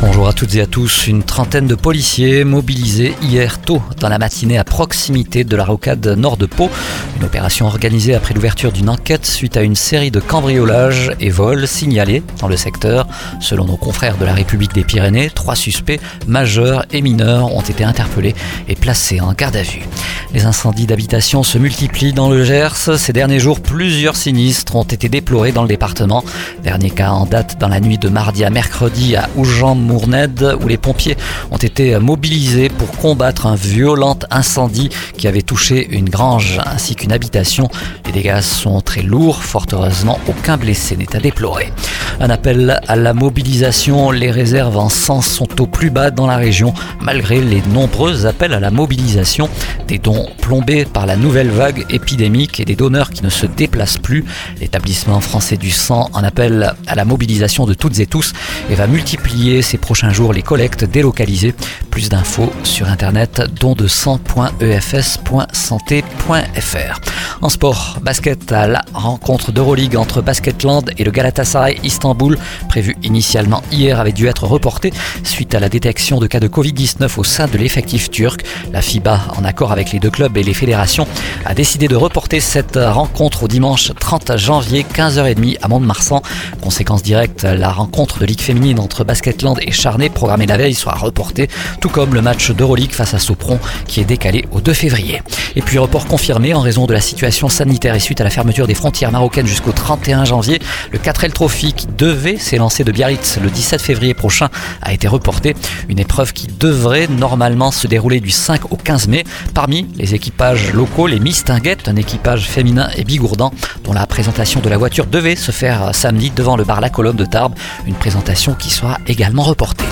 Bonjour à toutes et à tous. Une trentaine de policiers mobilisés hier tôt dans la matinée à proximité de la rocade nord de Pau. Une opération organisée après l'ouverture d'une enquête suite à une série de cambriolages et vols signalés dans le secteur. Selon nos confrères de la République des Pyrénées, trois suspects majeurs et mineurs ont été interpellés et placés en garde à vue. Les incendies d'habitation se multiplient dans le Gers. Ces derniers jours, plusieurs sinistres ont été déplorés dans le département. Dernier cas en date dans la nuit de mardi à mercredi à Oujan Mourned où les pompiers ont été mobilisés pour combattre un violent incendie qui avait touché une grange ainsi qu'une habitation. Les dégâts sont très lourds, fort heureusement aucun blessé n'est à déplorer. Un appel à la mobilisation, les réserves en sang sont au plus bas dans la région malgré les nombreux appels à la mobilisation, des dons plombés par la nouvelle vague épidémique et des donneurs qui ne se déplacent plus. L'établissement français du sang en appelle à la mobilisation de toutes et tous et va multiplier ces prochains jours les collectes délocalisées. Plus d'infos sur internet don200.efs.santé.fr. En sport, basket à la rencontre d'Euroleague entre Basketland et le Galatasaray Istanbul, prévue initialement hier, avait dû être reportée suite à la détection de cas de Covid-19 au sein de l'effectif turc. La FIBA, en accord avec les deux clubs et les fédérations, a décidé de reporter cette rencontre au dimanche 30 janvier 15h30 à Mont-de-Marsan. Conséquence directe, la rencontre de Ligue féminine entre Basketland et Charnay, programmée la veille, sera reportée, tout comme le match d'Euroleague face à Sopron qui est décalé au 2 février. Et puis report confirmé en raison de la situation sanitaire et suite à la fermeture des frontières marocaines jusqu'au 31 janvier. Le 4L Trophy qui devait s'élancer de Biarritz le 17 février prochain a été reporté. Une épreuve qui devrait normalement se dérouler du 5 au 15 mai. Parmi les équipages locaux, les Mistinguettes, un équipage féminin et bigourdant dont la présentation de la voiture devait se faire samedi devant le bar La Colombe de Tarbes. Une présentation qui sera également reportée.